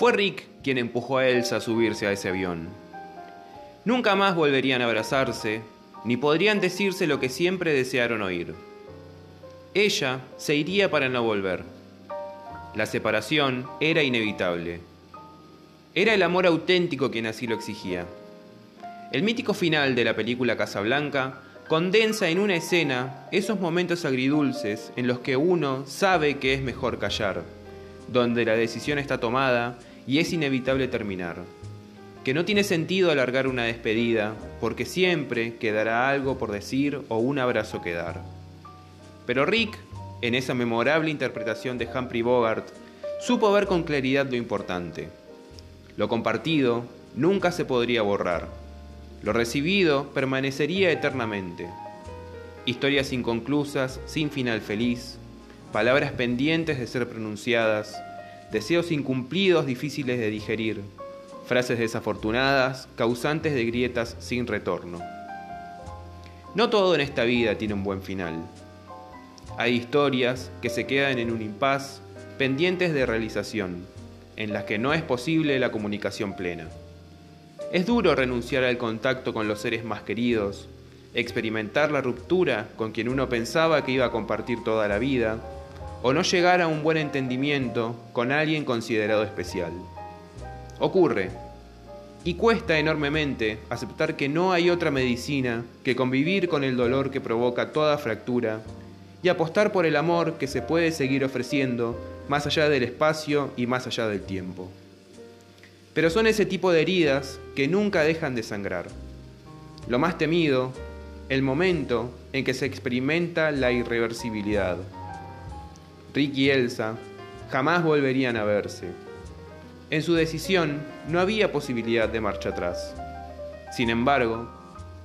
Fue Rick quien empujó a Elsa a subirse a ese avión. Nunca más volverían a abrazarse, ni podrían decirse lo que siempre desearon oír. Ella se iría para no volver. La separación era inevitable. Era el amor auténtico quien así lo exigía. El mítico final de la película Casablanca condensa en una escena esos momentos agridulces en los que uno sabe que es mejor callar, donde la decisión está tomada y es inevitable terminar, que no tiene sentido alargar una despedida porque siempre quedará algo por decir o un abrazo que dar. Pero Rick, en esa memorable interpretación de Humphrey Bogart, supo ver con claridad lo importante. Lo compartido nunca se podría borrar. Lo recibido permanecería eternamente. Historias inconclusas, sin final feliz, palabras pendientes de ser pronunciadas, deseos incumplidos difíciles de digerir, frases desafortunadas, causantes de grietas sin retorno. No todo en esta vida tiene un buen final. Hay historias que se quedan en un impas pendientes de realización, en las que no es posible la comunicación plena. Es duro renunciar al contacto con los seres más queridos, experimentar la ruptura con quien uno pensaba que iba a compartir toda la vida, o no llegar a un buen entendimiento con alguien considerado especial. Ocurre, y cuesta enormemente aceptar que no hay otra medicina que convivir con el dolor que provoca toda fractura y apostar por el amor que se puede seguir ofreciendo más allá del espacio y más allá del tiempo. Pero son ese tipo de heridas que nunca dejan de sangrar. Lo más temido, el momento en que se experimenta la irreversibilidad. Rick y Elsa jamás volverían a verse. En su decisión no había posibilidad de marcha atrás. Sin embargo,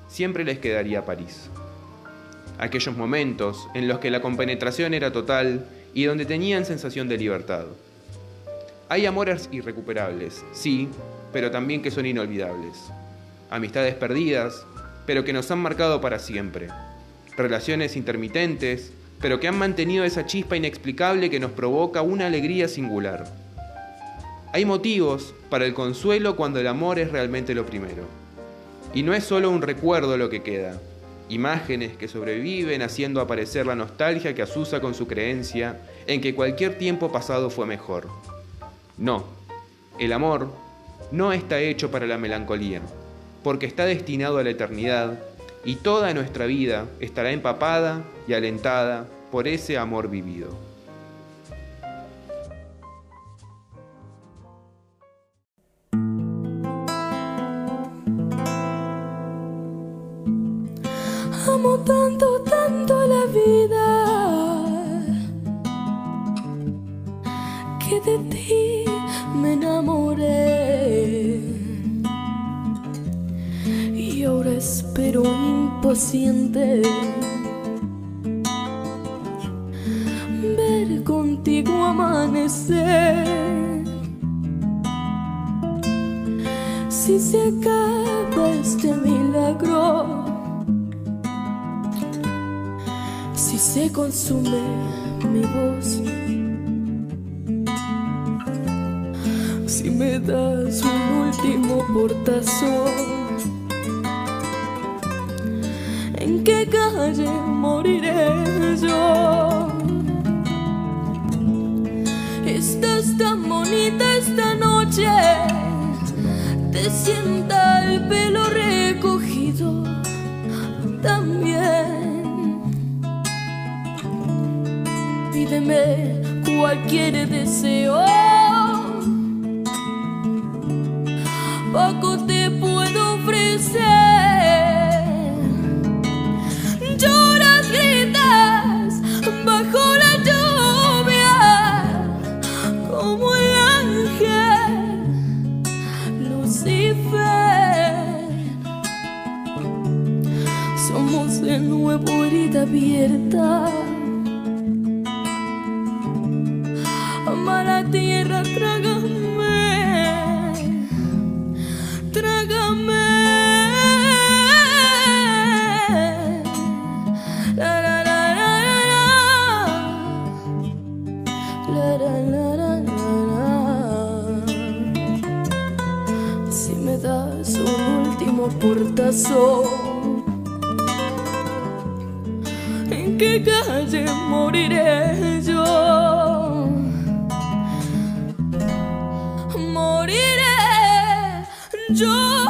siempre les quedaría París. Aquellos momentos en los que la compenetración era total y donde tenían sensación de libertad. Hay amores irrecuperables, sí, pero también que son inolvidables. Amistades perdidas, pero que nos han marcado para siempre. Relaciones intermitentes, pero que han mantenido esa chispa inexplicable que nos provoca una alegría singular. Hay motivos para el consuelo cuando el amor es realmente lo primero. Y no es solo un recuerdo lo que queda, imágenes que sobreviven haciendo aparecer la nostalgia que asusa con su creencia en que cualquier tiempo pasado fue mejor. No, el amor no está hecho para la melancolía, porque está destinado a la eternidad y toda nuestra vida estará empapada y alentada por ese amor vivido. Amo tanto, tanto la vida que de ti impaciente ver contigo amanecer. Si se acaba este milagro, si se consume mi voz, si me das un último portazo, ¿en qué calle moriré yo? Estás tan bonita esta noche, te sienta el pelo recogido también. Pídeme cualquier deseo. Poco como el ángel Lucifer. Somos de nuevo herida abierta. Amar a tierra, portazo. ¿En qué calle moriré yo? Moriré yo.